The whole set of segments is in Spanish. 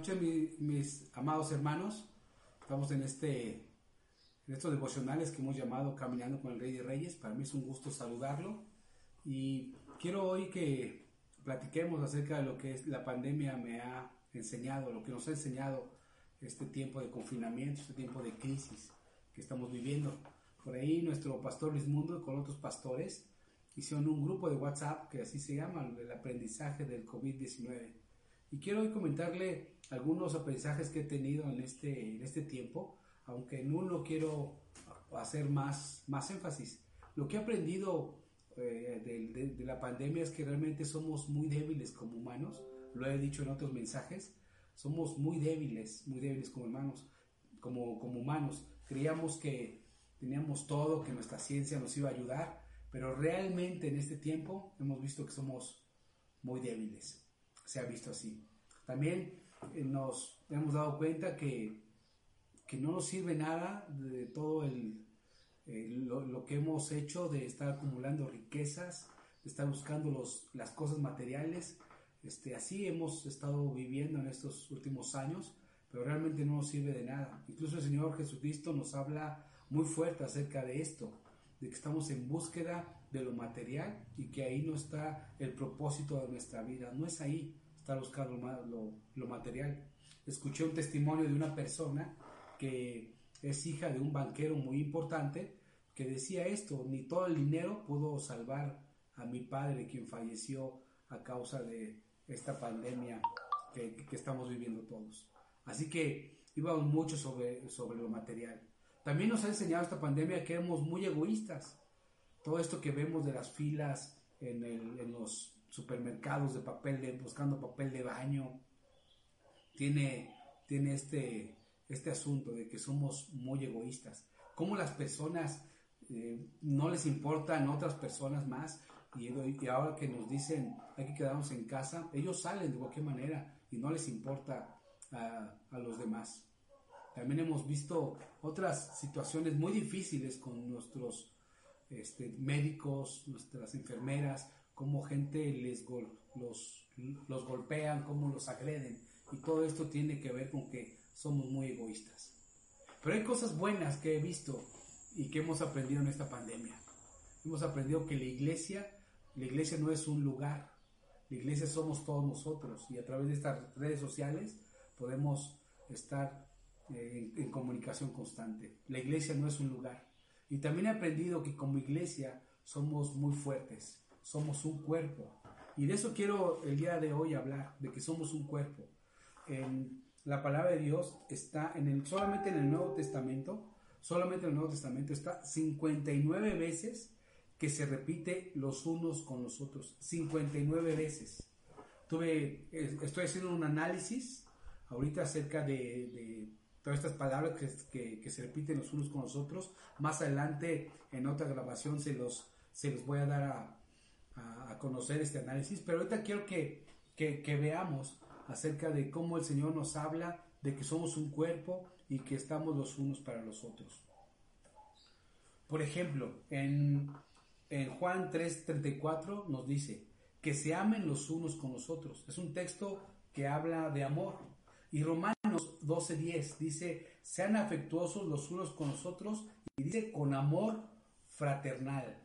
Noche, mi, mis amados hermanos, estamos en este en estos devocionales que hemos llamado Caminando con el Rey de Reyes. Para mí es un gusto saludarlo y quiero hoy que platiquemos acerca de lo que es la pandemia me ha enseñado, lo que nos ha enseñado este tiempo de confinamiento, este tiempo de crisis que estamos viviendo. Por ahí nuestro pastor Luis Mundo con otros pastores hicieron un grupo de WhatsApp que así se llama, el aprendizaje del COVID-19. Y quiero hoy comentarle algunos aprendizajes que he tenido en este, en este tiempo, aunque en uno quiero hacer más, más énfasis. Lo que he aprendido eh, de, de, la pandemia es que realmente somos muy débiles como humanos, lo he dicho en otros mensajes, somos muy débiles, muy débiles como humanos, como, como humanos. Creíamos que teníamos todo, que nuestra ciencia nos iba a ayudar, pero realmente en este tiempo hemos visto que somos muy débiles. Se ha visto así. También nos hemos dado cuenta que, que, no nos sirve nada de todo el, lo, lo, que hemos hecho de estar acumulando riquezas, de estar buscando los, las cosas materiales. Este, así hemos estado viviendo en estos últimos años, pero realmente no nos sirve de nada. Incluso el Señor Jesucristo nos habla muy fuerte acerca de esto de que estamos en búsqueda de lo material y que ahí no está el propósito de nuestra vida. No es ahí estar buscando lo, lo material. Escuché un testimonio de una persona que es hija de un banquero muy importante que decía esto, ni todo el dinero pudo salvar a mi padre quien falleció a causa de esta pandemia que, que estamos viviendo todos. Así que íbamos mucho sobre, sobre lo material. También nos ha enseñado esta pandemia que éramos muy egoístas. Todo esto que vemos de las filas en, el, en los supermercados de papel, de, buscando papel de baño, tiene, tiene este, este asunto de que somos muy egoístas. Cómo las personas eh, no les importan otras personas más y, ahora que nos dicen hay que quedarnos en casa, ellos salen de cualquier manera y no les importa a, a los demás. También hemos visto otras situaciones muy difíciles con nuestros este, médicos, nuestras enfermeras, cómo gente les los, los golpean, cómo los agreden. Y todo esto tiene que ver con que somos muy egoístas. Pero hay cosas buenas que he visto y que hemos aprendido en esta pandemia. Hemos aprendido que la iglesia, la iglesia no es un lugar, la iglesia somos todos nosotros y a través de estas redes sociales podemos estar eh, en, comunicación constante. La iglesia no es un lugar. Y también he aprendido que como iglesia somos muy fuertes, somos un cuerpo. Y de eso quiero el día de hoy hablar, de que somos un cuerpo. En la palabra de Dios está en el, solamente en el Nuevo Testamento, solamente en el Nuevo Testamento está 59 veces que se repite los unos con los otros. 59 veces. Tuve, estoy haciendo un análisis ahorita acerca de todas estas palabras que, que, se repiten los unos con los otros. Más adelante en otra grabación se los, se los voy a dar a, a, conocer este análisis, pero ahorita quiero que, que, que, veamos acerca de cómo el Señor nos habla de que somos un cuerpo y que estamos los unos para los otros. Por ejemplo, en, en Juan 3:34 nos dice que se amen los unos con los otros. Es un texto que habla de amor. Y Romanos 12:10 dice, sean afectuosos los unos con los otros y dice con amor fraternal.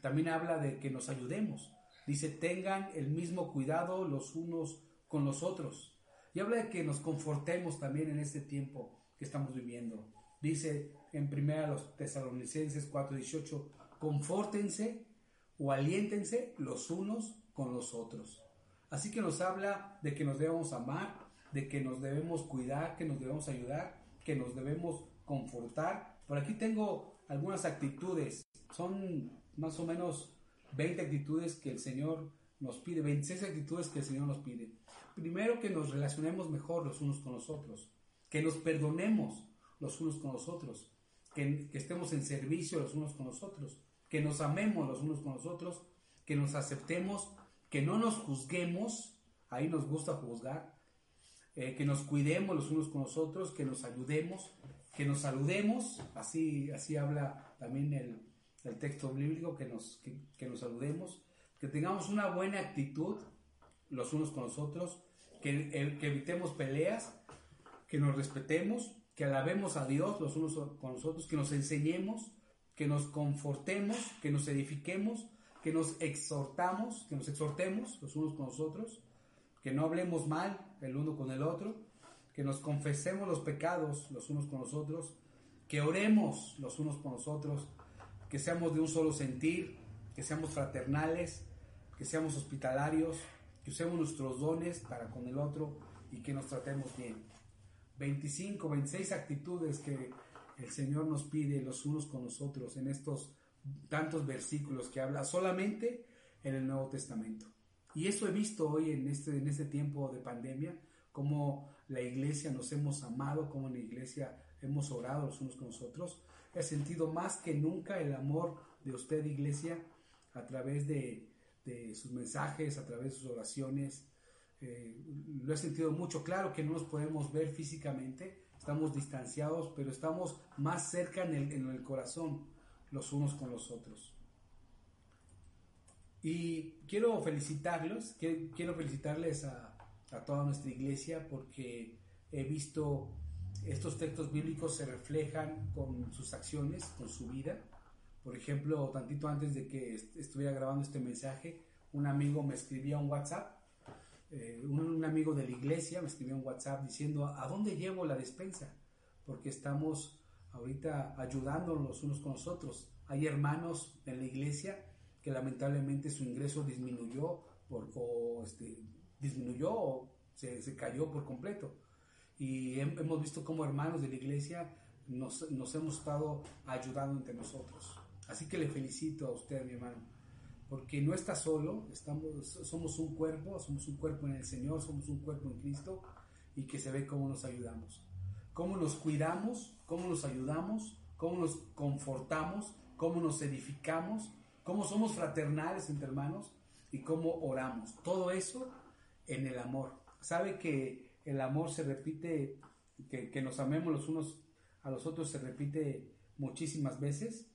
También habla de que nos ayudemos. Dice, tengan el mismo cuidado los unos con los otros. Y habla de que nos confortemos también en este tiempo que estamos viviendo. Dice en primera los tesalonicenses 4:18, confórtense o aliéntense los unos con los otros. Así que nos habla de que nos debemos amar, de que nos debemos cuidar, que nos debemos ayudar, que nos debemos confortar. Por aquí tengo algunas actitudes, son más o menos 20 actitudes que el Señor nos pide, 26 actitudes que el Señor nos pide. primero que nos relacionemos mejor los unos con los otros, que nos perdonemos los unos con los otros, que, que estemos en servicio los unos con los otros, que nos amemos los unos con los otros, que nos aceptemos, que no nos juzguemos, ahí nos gusta juzgar, eh, que nos cuidemos los unos con los otros, que nos ayudemos, que nos saludemos, así, así habla también el, el texto bíblico, que nos, que, nos saludemos, que tengamos una buena actitud los unos con los otros, que, que evitemos peleas, que nos respetemos, que alabemos a Dios los unos con los otros, que nos enseñemos, que nos confortemos, que nos edifiquemos, que nos exhortamos, que nos exhortemos los unos con los otros, que no hablemos mal el uno con el otro, que nos confesemos los pecados los unos con los otros, que oremos los unos con los otros, que seamos de un solo sentir, que seamos fraternales, que seamos hospitalarios, que usemos nuestros dones para con el otro y que nos tratemos bien. 25, 26 actitudes que el Señor nos pide los unos con los otros en estos tantos versículos que habla solamente en el Nuevo Testamento. Y eso he visto hoy en este, en este tiempo de pandemia, como la iglesia nos hemos amado, como en la iglesia hemos orado los unos con los otros. He sentido más que nunca el amor de usted, iglesia, a través de, sus mensajes, a través de sus oraciones. Eh, lo he sentido mucho. Claro que no nos podemos ver físicamente, estamos distanciados, pero estamos más cerca en el, en el corazón los unos con los otros. Y quiero felicitarlos, quiero felicitarles a, toda nuestra iglesia porque he visto estos textos bíblicos se reflejan con sus acciones, con su vida. Por ejemplo, tantito antes de que estuviera grabando este mensaje, un amigo me escribía un WhatsApp, eh, un, amigo de la iglesia me escribió un WhatsApp diciendo, ¿a dónde llevo la despensa? Porque estamos ahorita ayudándonos unos con los otros. Hay hermanos en la iglesia que lamentablemente su ingreso disminuyó por, o este, disminuyó o se, se, cayó por completo. Y hemos visto como hermanos de la iglesia nos, nos hemos estado ayudando entre nosotros. Así que le felicito a usted, mi hermano, porque no está solo, estamos, somos un cuerpo, somos un cuerpo en el Señor, somos un cuerpo en Cristo y que se ve cómo nos ayudamos, cómo nos cuidamos, cómo nos ayudamos, cómo nos confortamos, cómo nos edificamos cómo somos fraternales entre hermanos y cómo oramos. Todo eso en el amor. Sabe que el amor se repite, que, nos amemos los unos a los otros se repite muchísimas veces.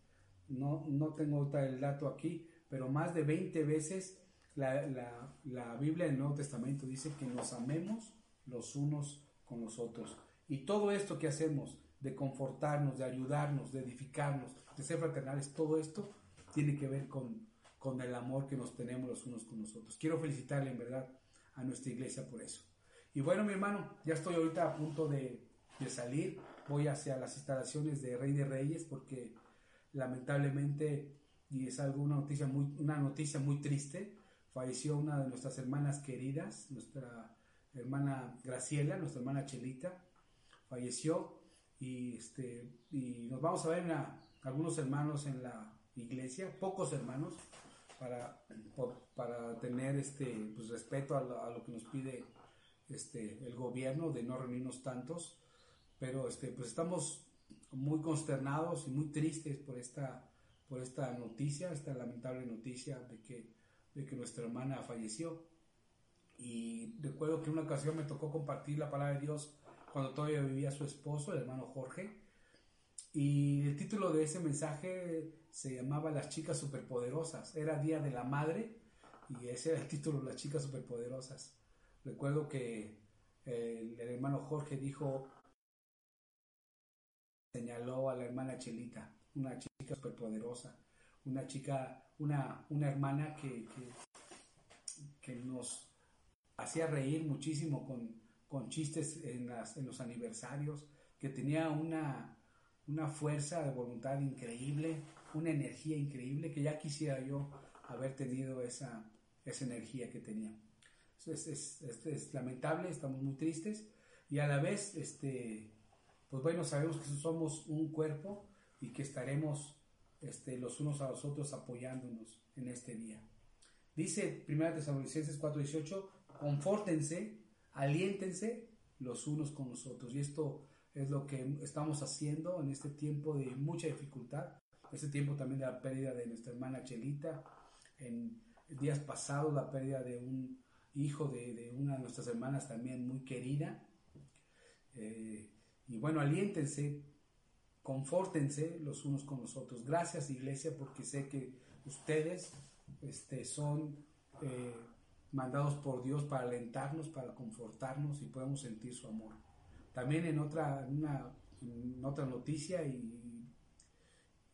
No, no tengo el dato aquí, pero más de 20 veces la, la, la Biblia del Nuevo Testamento dice que nos amemos los unos con los otros. Y todo esto que hacemos, de confortarnos, de ayudarnos, de edificarnos, de ser fraternales, todo esto tiene que ver con, con el amor que nos tenemos los unos con los otros. Quiero felicitarle en verdad a nuestra iglesia por eso. Y bueno, mi hermano, ya estoy ahorita a punto de, de salir. Voy hacia las instalaciones de Rey de Reyes porque lamentablemente, y es algo, una noticia muy, una noticia muy triste, falleció una de nuestras hermanas queridas, nuestra hermana Graciela, nuestra hermana Chelita, falleció y, este, y nos vamos a ver a algunos hermanos en la iglesia, pocos hermanos, para, para tener este pues, respeto a lo, que nos pide este, el gobierno de no reunirnos tantos, pero este, pues estamos muy consternados y muy tristes por esta, por esta noticia, esta lamentable noticia de que, de que nuestra hermana falleció. Y recuerdo que una ocasión me tocó compartir la palabra de Dios cuando todavía vivía su esposo, el hermano Jorge, y el título de ese mensaje se llamaba Las chicas superpoderosas. Era Día de la Madre y ese era el título, Las chicas superpoderosas. Recuerdo que el, hermano Jorge dijo, señaló a la hermana Chelita, una chica superpoderosa, una chica, una, una hermana que, que, nos hacía reír muchísimo con, con chistes en, las, en los aniversarios, que tenía una, una fuerza de voluntad increíble, una energía increíble que ya quisiera yo haber tenido esa, esa energía que tenía. Es, es, es, lamentable, estamos muy tristes y a la vez, este, pues bueno, sabemos que somos un cuerpo y que estaremos este, los unos a los otros apoyándonos en este día. Dice 1 Tesalonicenses 4:18, confórtense, aliéntense los unos con los otros. Y esto es lo que estamos haciendo en este tiempo de mucha dificultad, este tiempo también de la pérdida de nuestra hermana Chelita, en días pasados la pérdida de un hijo de, una de nuestras hermanas también muy querida. Eh, y bueno, aliéntense, confórtense los unos con los otros. Gracias iglesia porque sé que ustedes este, son eh, mandados por Dios para alentarnos, para confortarnos y podemos sentir su amor. También en otra, una, otra noticia, y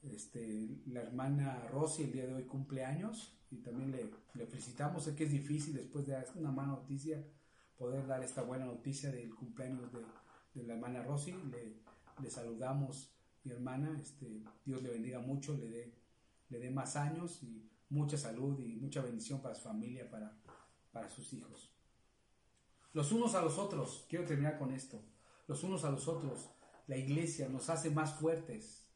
este, la hermana Rosy el día de hoy cumple años y también le, felicitamos. Sé que es difícil después de una mala noticia poder dar esta buena noticia del cumpleaños de, la hermana Rosy. Le, saludamos, mi hermana. Este, Dios le bendiga mucho, le dé, le dé más años y mucha salud y mucha bendición para su familia, para, para sus hijos. Los unos a los otros, quiero terminar con esto los unos a los otros. La iglesia nos hace más fuertes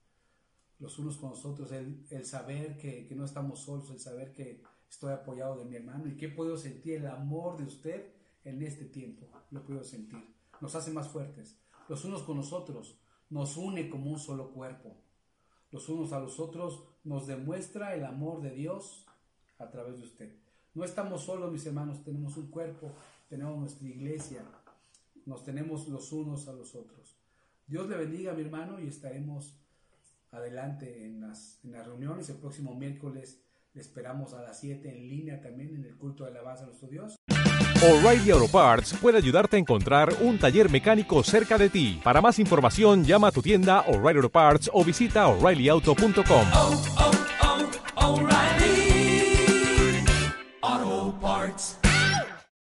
los unos con los otros. El, saber que, no estamos solos, el saber que estoy apoyado de mi hermano y que podido sentir el amor de usted en este tiempo. Lo podido sentir. Nos hace más fuertes. Los unos con los otros nos une como un solo cuerpo. Los unos a los otros nos demuestra el amor de Dios a través de usted. No estamos solos, mis hermanos, tenemos un cuerpo, tenemos nuestra iglesia, nos tenemos los unos a los otros. Dios le bendiga, mi hermano, y estaremos adelante en las, en las reuniones. El próximo miércoles le esperamos a las 7 en línea también en el culto de alabanza a nuestro Dios. O'Reilly Auto Parts puede ayudarte a encontrar un taller mecánico cerca de ti. Para más información, llama a tu tienda O'Reilly Auto Parts o visita oreillyauto.com.